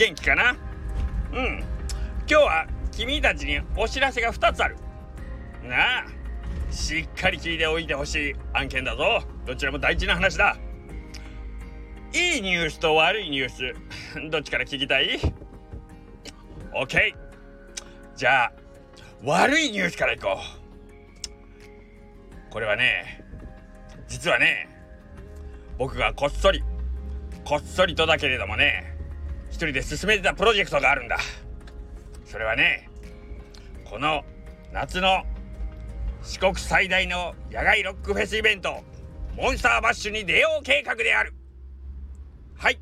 元気かな？うん。今日は君たちにお知らせが2つある。なあしっかり聞いておいてほしい案件だぞ。どちらも大事な話だ。いいニュースと悪いニュース どっちから聞きたい ?OK じゃあ悪いニュースからいこう。これはね実はね僕がこっそりこっそりとだけれどもね一人で進めてたプロジェクトがあるんだ。それはねこの夏の四国最大の野外ロックフェスイベントモンスターバッシュに出よう計画である。はい。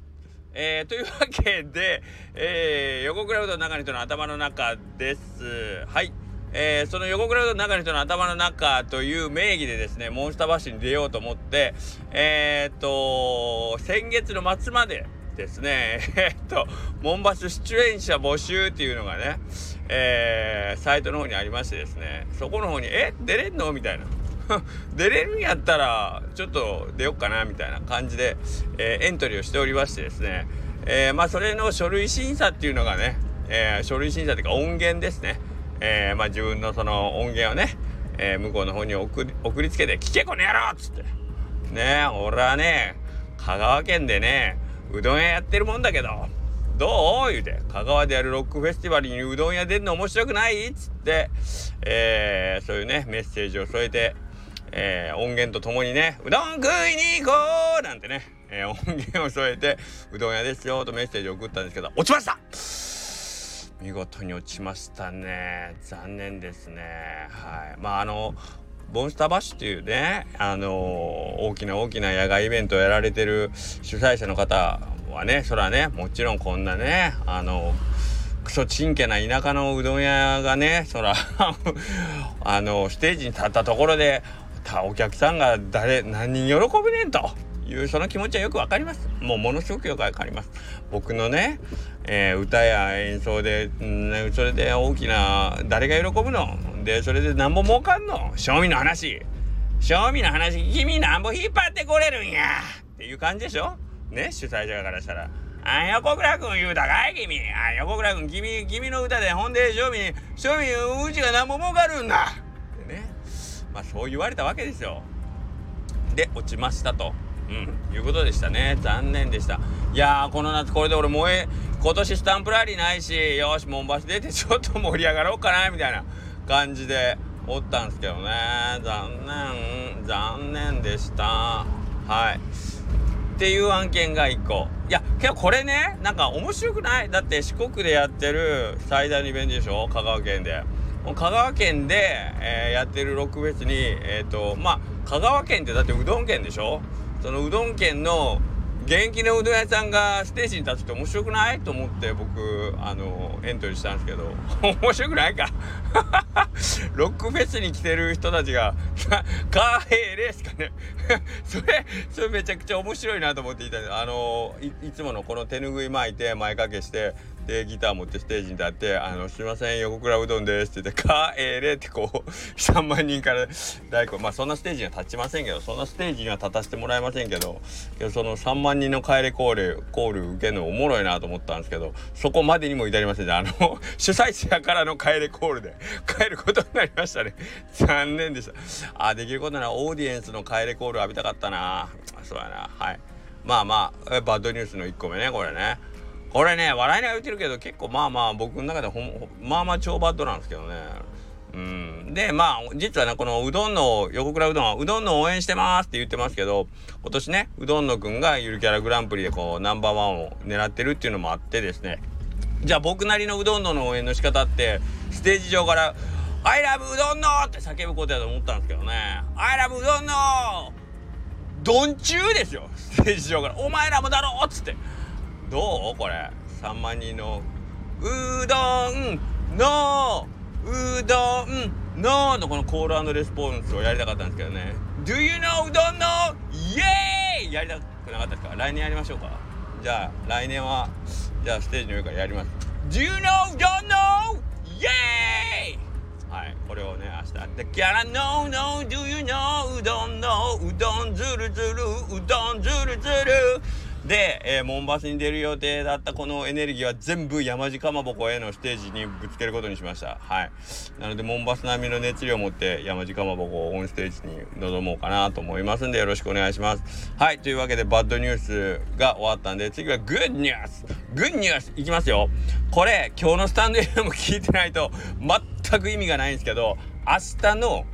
えー、というわけで、えー、横クラウドの中の人の頭の中です。はい。えー、その横クラウドの中の人の頭の中という名義でですねモンスターバッシュに出ようと思ってえー、っと先月の末までですね。え、っとモンバス出演者募集っていうのがねえー、サイトの方にありましてですね。そこの方に「え出れんの?」みたいな。出れるんやったらちょっと出よっかなみたいな感じで、えー、エントリーをしておりましてですね、えー、まあそれの書類審査っていうのがね、え、書類審査っていうか音源ですね、えまあ自分のその音源をね、え向こうの方に送り送りつけて「聞けこの野郎!」っつって。ね俺はね香川県でねうどん屋やってるもんだけど。どう？言うて。香川でやるロックフェスティバルにうどん屋出んの面白くない？っつって、えー、そういうねメッセージを添えて、えー、音源とともにねうどん食いに行こう！なんてね、えー、音源を添えてうどん屋ですよとメッセージを送ったんですけど落ちました！見事に落ちましたね。残念ですね。はい。まああのボンスターバッシュっていうね、あのー、大きな大きな野外イベントをやられてる主催者の方はねそらねもちろんこんなねあのクソちんけな田舎のうどん屋がねそら あのステージに立ったところでお客さんが誰何人喜ぶねんというその気持ちはよくわかります。もうものすごくよくわかります。僕のね、えー、歌や演奏で、ん、それで大きな誰が喜ぶのでそれでなんぼ儲かんの？賞味の話。賞味の話。君なんぼ引っ張ってこれるんや。っていう感じでしょ？ね？主催者からしたら「あん横倉君言うたかい？君。あん横倉君。君君の歌でほんで庶民庶民うちが何も儲かるんだ」ってね。まあそう言われたわけですよ。で落ちましたと。うん、いうことでしたね。残念でした。いやーこの夏これで俺燃え今年スタンプラリーないしよしモンバス出てちょっと盛り上がろうかなみたいな。感じでおったんですけどね。残念。残念でした。はい。っていう案件が1個。いやけどこれねなんか面白くない？だって四国でやってる最大のイベントでしょ？香川県で。香川県で、えー、やってるロックフェスにえっ、ー、とまあ香川県ってだってうどん県でしょ？そのうどん県の元気のうどん屋さんがステージに立つって面白くない？と思って僕あのエントリーしたんですけど。面白くないか？ロックフェスに来てる人たちが カーヘイレースかね。それそれめちゃくちゃ面白いなと思っていたあのいつものこの手ぬぐい巻いて前掛けしてでギター持ってステージに立って「あのすいません横倉うどんです」って言って「かえれ」ってこう 3万人から大根まあそんなステージには立ちませんけどそんなステージには立たせてもらえませんけどその3万人の帰れコールコール受けるのおもろいなと思ったんですけどそこまでにも至りませんであの 主催者からの帰れコールで帰ることになりましたね。残念でした。あできることならオーディエンスの帰れコール浴びたかったな。そうやな。はい。まあまあバッドニュースの1個目ねこれね。これね笑いながら言ってるけど結構まあまあ僕の中でほまあまあ超バッドなんですけどねうんでまあ実はねこのうどんの横倉うどんはうどんの応援してますって言ってますけど今年ねうどんのくんがゆるキャラグランプリでこうナンバーワンを狙ってるっていうのもあってですねじゃあ僕なりのうどんの応援の仕方ってステージ上から「I love うどんの!」って叫ぶことやと思ったんですけどね「I love うどんの!」どんちゅうですよステージ上から「お前らもだろ!」っつって。どう？これ。3万人のうどんのうどんののこのコールレスポンスをやりたかったんですけどね。Do you know うどんの？イエーイ！やりたくなかったですか？来年やりましょうか？じゃあ来年はじゃあステージの上からやります。Do you know うどんの？イエーイ！はいこれをね明日「The Cara No No Do You Know うどんの？うどんずるずるうどんずるずる」で、えー、モンバスに出る予定だったこのエネルギーは全部山地かまぼこへのステージにぶつけることにしました。はい。なのでモンバス並みの熱量を持って山地かまぼこをオンステージに臨もうかなと思いますんでよろしくお願いします。はい。というわけでバッドニュースが終わったんで次はグッドニュースグッドニュースいきますよ。これ今日のスタンド FM 聞いてないと全く意味がないんですけど明日の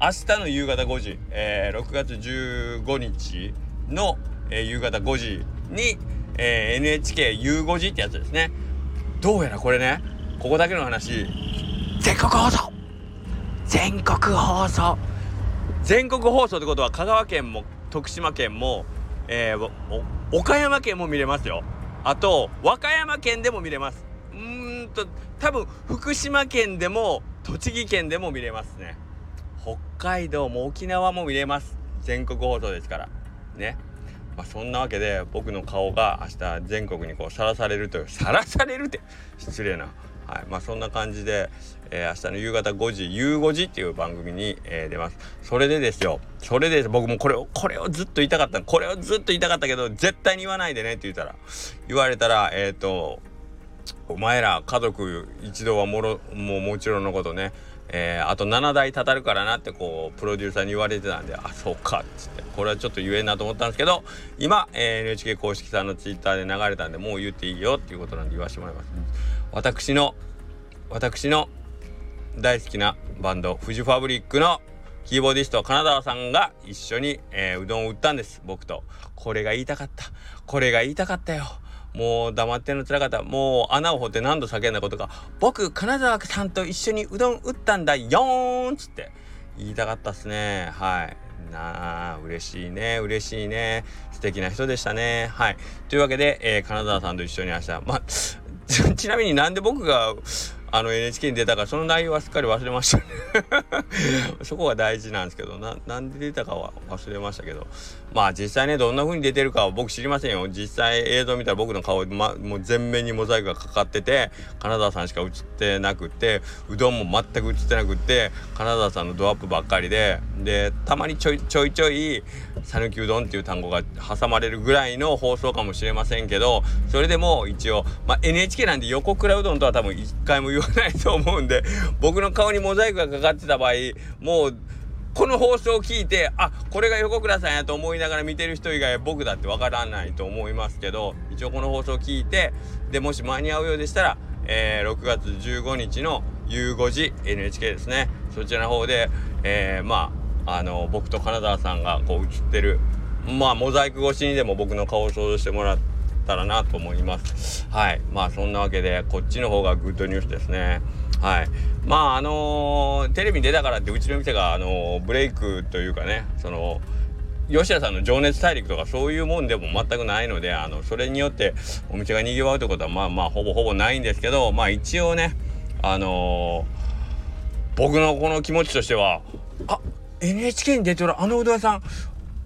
明日の夕方5時、えー、6月15日の、えー、夕方5時に、えー、NHK ゆう5時ってやつですね。どうやらこれねここだけの話。全国放送。全国放送。全国放送ってことは香川県も徳島県も、えー、岡山県も見れますよ。あと和歌山県でも見れます。うーんと多分福島県でも栃木県でも見れますね。北海道も沖縄も見れます。全国放送ですから。ね。まあ、そんなわけで僕の顔が明日全国にこうさらされるというさらされるって失礼な。はい。まあ、そんな感じで、えー、明日の夕方5時「ゆう5時」っていう番組に、えー、出ます。それでですよ。それで僕もこれをこれをずっと言いたかったこれをずっと言いたかったけど絶対に言わないでねって言ったら。言われたらえっ、ー、とお前ら家族一度はもろもうもちろんのことねえー、あと7台たたるからなってこうプロデューサーに言われてたんであそうかっつって。これはちょっと言えんなと思ったんですけど今、えー、NHK 公式さんのツイッターで流れたんでもう言っていいよっていうことなんで言わせてもらいます。私の私の大好きなバンドフジファブリックのキーボーディスト金沢さんが一緒に、えー、うどんを売ったんです僕と。これが言いたかった。これが言いたかったよ。もう黙ってんのつらかった。もう穴を掘って何度叫んだことか。僕金沢さんと一緒にうどん打ったんだよーん。っつって。言いたかったっすね。はい。なあ嬉しいね。嬉しいね。素敵な人でしたね。はい。というわけで、えー、金沢さんと一緒に明日。まあ ちなみになんで僕があの NHK に出たかその内容はすっかり忘れました。ね そこが大事なんですけどななんで出たかは忘れましたけど。まあ実際ねどんな風に出てるかは僕知りませんよ。実際映像見たら僕の顔、ま、もう全面にモザイクがかかってて金沢さんしか映ってなくってうどんも全く映ってなくって金沢さんのドアップばっかりで。でたまにちょいちょいちょい讃岐うどんっていう単語が挟まれるぐらいの放送かもしれませんけどそれでも一応、まあ、NHK なんで横倉うどんとは多分一回も言わないと思うんで僕の顔にモザイクがかかってた場合もうこの放送を聞いてあこれが横倉さんやと思いながら見てる人以外僕だってわからないと思いますけど一応この放送を聞いてでもし間に合うようでしたら、えー、6月15日の夕5時 NHK ですね。そちらの方で、えー、まああの僕と金沢さんがこう映ってるまあモザイク越しにでも僕の顔を想像してもらったらなと思います。はい。まあそんなわけでこっちの方がグッドニュースですね。はい。まああのー、テレビに出たからってうちの店が、あのー、ブレイクというかねその吉田さんの「情熱大陸」とかそういうもんでも全くないのであのそれによってお店がにぎわうってことはまあまあほぼほぼないんですけどまあ一応ねあのー、僕のこの気持ちとしてはあ NHK に出てるあのうどん屋さん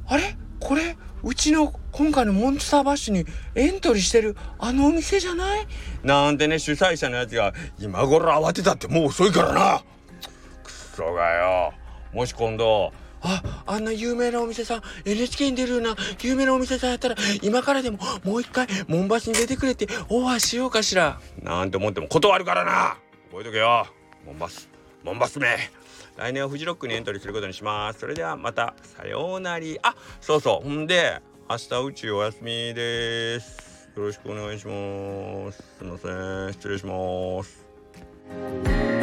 あれ？これ？うちの今回のモンスターバッシュにエントリーしてるあのお店じゃない？なんてね主催者のやつが今頃慌てたってもう遅いからな。くそがよ。もし今度あ、あんな有名なお店さん、NHK に出るような有名なお店さんやったら、今からでももう一回、モンバスに出てくれってオファーしようかしら。なんて思っても断るからな。覚えとけよ。モンバス、モンバスめ来年はフジロックにエントリーすることにします。それではまた、さようなり。あ、そうそう。ほんで、明日宇宙お休みです。よろしくお願いします。すいません。失礼します。